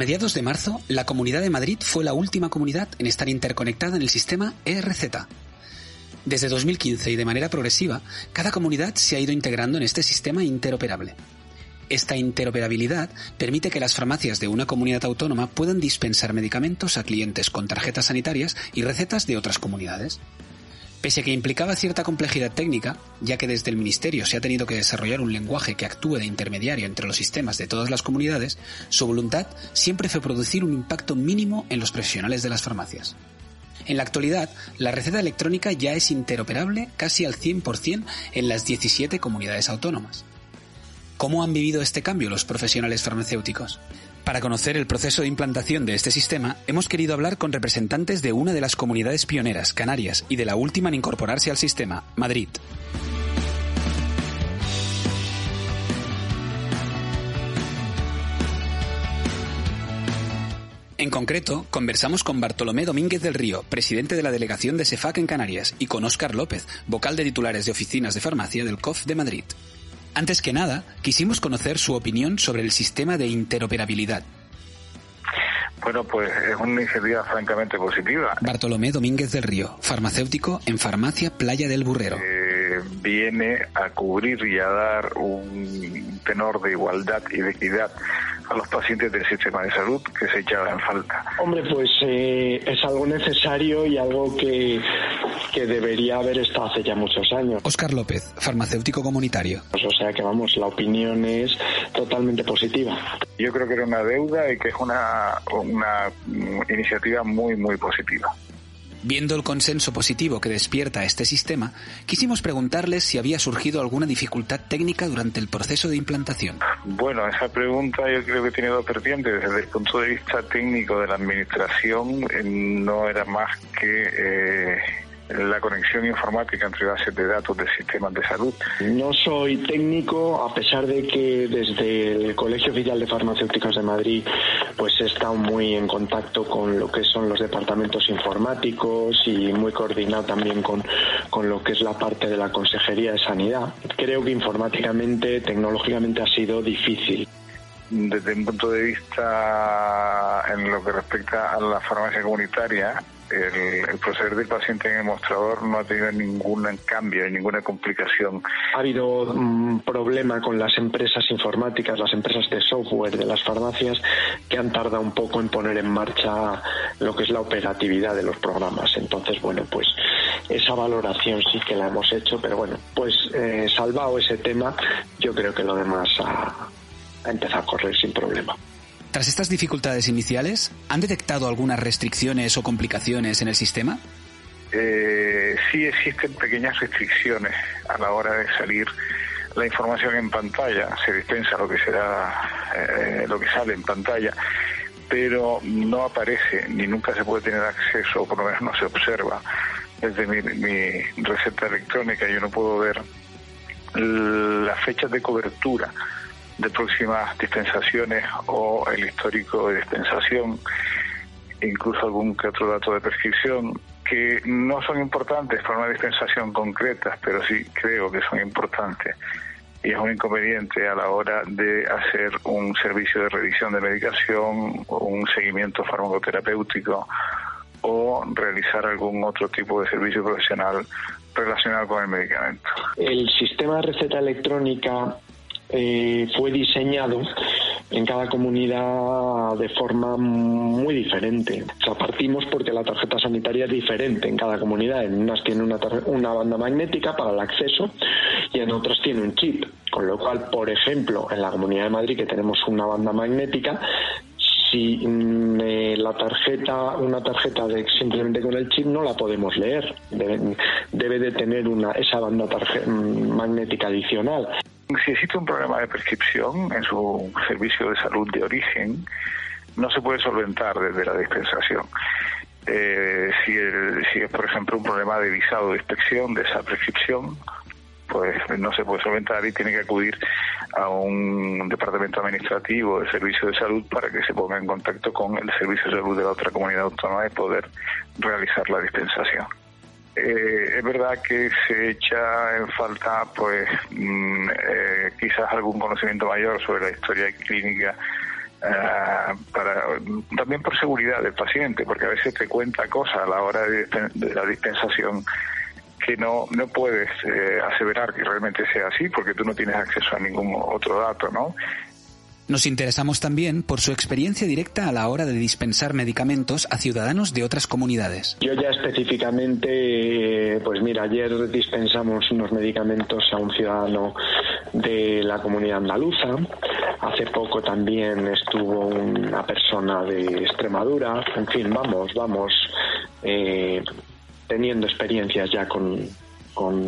mediados de marzo, la Comunidad de Madrid fue la última comunidad en estar interconectada en el sistema ERZ. Desde 2015 y de manera progresiva, cada comunidad se ha ido integrando en este sistema interoperable. Esta interoperabilidad permite que las farmacias de una comunidad autónoma puedan dispensar medicamentos a clientes con tarjetas sanitarias y recetas de otras comunidades. Pese a que implicaba cierta complejidad técnica, ya que desde el Ministerio se ha tenido que desarrollar un lenguaje que actúe de intermediario entre los sistemas de todas las comunidades, su voluntad siempre fue producir un impacto mínimo en los profesionales de las farmacias. En la actualidad, la receta electrónica ya es interoperable casi al 100% en las 17 comunidades autónomas. ¿Cómo han vivido este cambio los profesionales farmacéuticos? Para conocer el proceso de implantación de este sistema, hemos querido hablar con representantes de una de las comunidades pioneras, Canarias, y de la última en incorporarse al sistema, Madrid. En concreto, conversamos con Bartolomé Domínguez del Río, presidente de la delegación de SEFAC en Canarias, y con Óscar López, vocal de titulares de oficinas de farmacia del COF de Madrid. Antes que nada, quisimos conocer su opinión sobre el sistema de interoperabilidad. Bueno, pues es una iniciativa francamente positiva. Bartolomé Domínguez del Río, farmacéutico en Farmacia Playa del Burrero. Eh, viene a cubrir y a dar un tenor de igualdad y de equidad a los pacientes del sistema de salud que se echaba en falta. Hombre, pues eh, es algo necesario y algo que, que debería haber estado hace ya muchos años. Óscar López, farmacéutico comunitario. Pues, o sea que vamos, la opinión es totalmente positiva. Yo creo que era una deuda y que es una, una iniciativa muy, muy positiva. Viendo el consenso positivo que despierta este sistema, quisimos preguntarles si había surgido alguna dificultad técnica durante el proceso de implantación. Bueno, esa pregunta yo creo que tiene dos vertientes. Desde el punto de vista técnico de la administración, eh, no era más que eh, la conexión informática entre bases de datos de sistemas de salud. No soy técnico, a pesar de que desde el Colegio Oficial de Farmacéuticos de Madrid pues he estado muy en contacto con lo que son los departamentos informáticos y muy coordinado también con, con lo que es la parte de la Consejería de Sanidad. Creo que informáticamente, tecnológicamente ha sido difícil desde un punto de vista en lo que respecta a la farmacia comunitaria, el, el, proceder del paciente en el mostrador no ha tenido ningún cambio, ninguna complicación. Ha habido un problema con las empresas informáticas, las empresas de software de las farmacias, que han tardado un poco en poner en marcha lo que es la operatividad de los programas. Entonces, bueno, pues esa valoración sí que la hemos hecho, pero bueno, pues eh, salvado ese tema, yo creo que lo demás ha empezado a correr sin problema. Tras estas dificultades iniciales, ¿han detectado algunas restricciones o complicaciones en el sistema? Eh, sí existen pequeñas restricciones a la hora de salir la información en pantalla, se dispensa lo que será eh, lo que sale en pantalla, pero no aparece ni nunca se puede tener acceso, o por lo menos no se observa desde mi, mi receta electrónica. Yo no puedo ver las fechas de cobertura de próximas dispensaciones o el histórico de dispensación, incluso algún que otro dato de prescripción, que no son importantes para una dispensación concreta, pero sí creo que son importantes. Y es un inconveniente a la hora de hacer un servicio de revisión de medicación o un seguimiento farmacoterapéutico o realizar algún otro tipo de servicio profesional relacionado con el medicamento. El sistema de receta electrónica eh, fue diseñado en cada comunidad de forma muy diferente. O sea, partimos porque la tarjeta sanitaria es diferente en cada comunidad. En unas tiene una, una banda magnética para el acceso y en otras tiene un chip. Con lo cual, por ejemplo, en la Comunidad de Madrid, que tenemos una banda magnética, si mm, eh, la tarjeta, una tarjeta de simplemente con el chip no la podemos leer, debe, de tener una, esa banda mm, magnética adicional. Si existe un problema de prescripción en su servicio de salud de origen, no se puede solventar desde la dispensación. Eh, si, si es, por ejemplo, un problema de visado de inspección de esa prescripción, pues no se puede solventar y tiene que acudir a un departamento administrativo de servicio de salud para que se ponga en contacto con el servicio de salud de la otra comunidad autónoma y poder realizar la dispensación. Eh, es verdad que se echa en falta, pues, mm, eh, quizás algún conocimiento mayor sobre la historia clínica eh, para también por seguridad del paciente, porque a veces te cuenta cosas a la hora de, la dispensación que no, no puedes eh, aseverar que realmente sea así porque tú no tienes acceso a ningún otro dato, ¿no? Nos interesamos también por su experiencia directa a la hora de dispensar medicamentos a ciudadanos de otras comunidades. Yo ya específicamente, pues mira, ayer dispensamos unos medicamentos a un ciudadano de la comunidad andaluza. Hace poco también estuvo una persona de Extremadura. En fin, vamos, vamos eh, teniendo experiencias ya con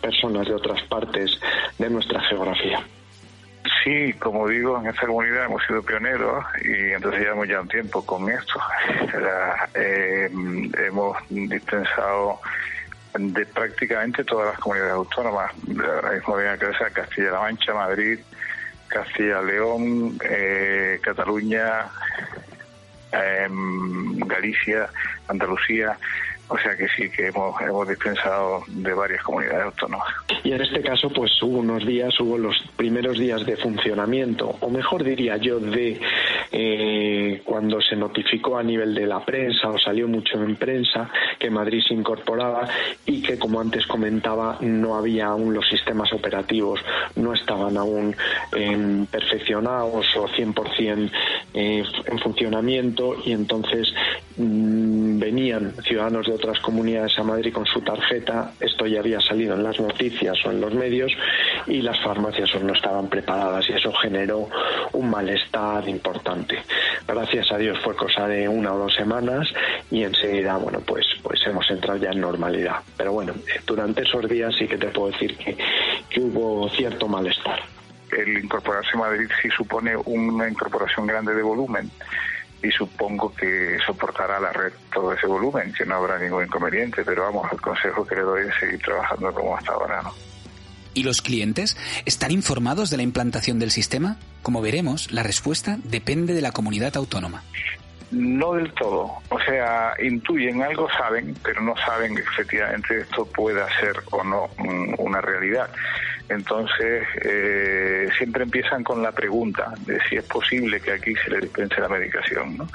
personas de otras partes de nuestra geografía. Sí, como digo, en esta comunidad hemos sido pioneros y entonces llevamos ya un tiempo con esto. Eh, hemos dispensado de prácticamente todas las comunidades autónomas. Ahora mismo viene crecer Castilla-La Mancha, Madrid, Castilla-León, eh, Cataluña, em, Galicia, Andalucía. O sea que sí, que hemos, hemos dispensado de varias comunidades autónomas. Y en este caso, pues hubo unos días, hubo los primeros días de funcionamiento, o mejor diría yo, de eh, cuando se notificó a nivel de la prensa o salió mucho en prensa que Madrid se incorporaba y que, como antes comentaba, no había aún los sistemas operativos, no estaban aún eh, perfeccionados o 100% eh, en funcionamiento y entonces mm, venían ciudadanos de otras comunidades a Madrid con su tarjeta, esto ya había salido en las noticias o en los medios y las farmacias no estaban preparadas y eso generó un malestar importante. Gracias a Dios fue cosa de una o dos semanas y enseguida, bueno, pues, pues hemos entrado ya en normalidad. Pero bueno, durante esos días sí que te puedo decir que, que hubo cierto malestar. El incorporarse a Madrid sí supone una incorporación grande de volumen y supongo que soportará la red todo ese volumen, que no habrá ningún inconveniente, pero vamos, el consejo que le doy es seguir trabajando como hasta ahora, ¿no? ¿Y los clientes están informados de la implantación del sistema? Como veremos, la respuesta depende de la comunidad autónoma. No del todo. O sea, intuyen algo, saben, pero no saben que efectivamente esto pueda ser o no una realidad. Entonces, eh, siempre empiezan con la pregunta de si es posible que aquí se le dispense la medicación, ¿no?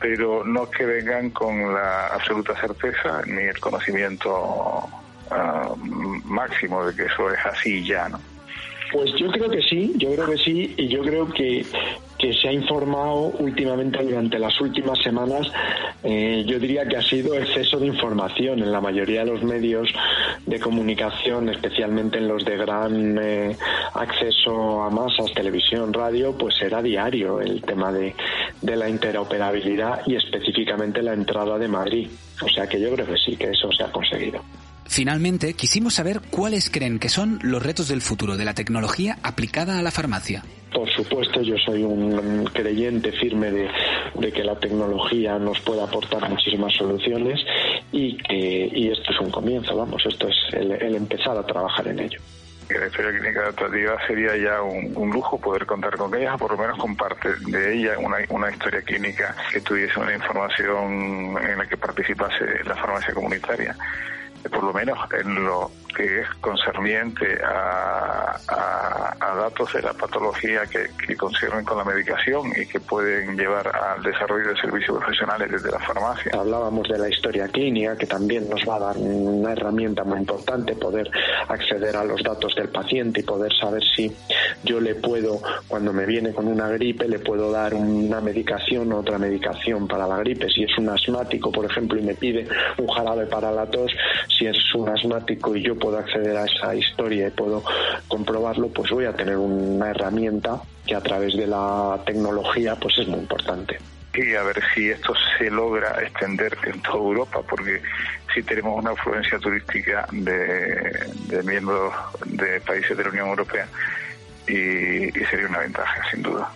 Pero no que vengan con la absoluta certeza ni el conocimiento ah, máximo de que eso es así ya, ¿no? Pues yo creo que sí, yo creo que sí, y yo creo que, que se ha informado últimamente durante las últimas semanas, eh, yo diría que ha sido exceso de información en la mayoría de los medios de comunicación, especialmente en los de gran eh, acceso a masas, televisión, radio, pues era diario el tema de, de la interoperabilidad y específicamente la entrada de Madrid. O sea que yo creo que sí, que eso se ha conseguido. Finalmente, quisimos saber cuáles creen que son los retos del futuro de la tecnología aplicada a la farmacia. Por supuesto, yo soy un creyente firme de, que la tecnología nos puede aportar muchísimas soluciones y que y esto es un comienzo, vamos, esto es el, empezar a trabajar en ello. La historia clínica adaptativa sería ya un, lujo poder contar con ella, o por lo menos con parte de ella, una, una historia clínica que tuviese una información en la que participase la farmacia comunitaria por lo menos en lo que es concerniente a, datos de la patología que, que, conciernen con la medicación y que pueden llevar al desarrollo de servicios profesionales desde la farmacia. Hablábamos de la historia clínica, que también nos va a dar una herramienta muy importante, poder acceder a los datos del paciente y poder saber si yo le puedo, cuando me viene con una gripe, le puedo dar una medicación o otra medicación para la gripe. Si es un asmático, por ejemplo, y me pide un jarabe para la tos, si es un asmático y yo puedo acceder a esa historia y puedo comprobarlo, pues voy a tener una herramienta que a través de la tecnología pues es muy importante. y a ver si esto se logra extender en toda Europa, porque si tenemos una afluencia turística de, de miembros de países de la Unión Europea y, sería una ventaja, sin duda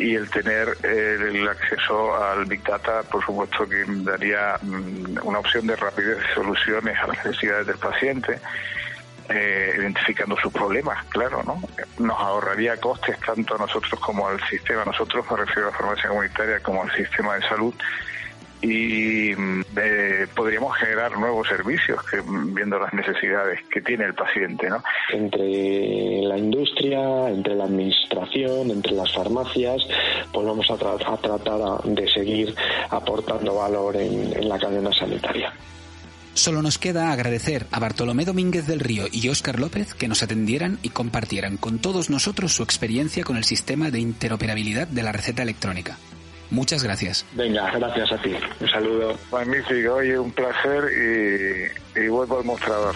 y el tener el acceso al Big Data, por supuesto que daría mm, una opción de rapidez de soluciones a las necesidades del paciente eh, identificando sus problemas, claro, ¿no? Nos ahorraría costes tanto a nosotros como al sistema, nosotros me refiero a la farmacia comunitaria como al sistema de salud y eh, podríamos generar nuevos servicios que, viendo las necesidades que tiene el paciente, ¿no? Entre la industria, entre la administración, entre las farmacias, pues vamos a, tratar de seguir aportando valor en la cadena sanitaria. Solo nos queda agradecer a Bartolomé Domínguez del Río y Óscar López que nos atendieran y compartieran con todos nosotros su experiencia con el sistema de interoperabilidad de la receta electrónica. Muchas gracias. Venga, gracias a ti. Un saludo. Magnífico, oye, un placer y, y vuelvo al mostrador.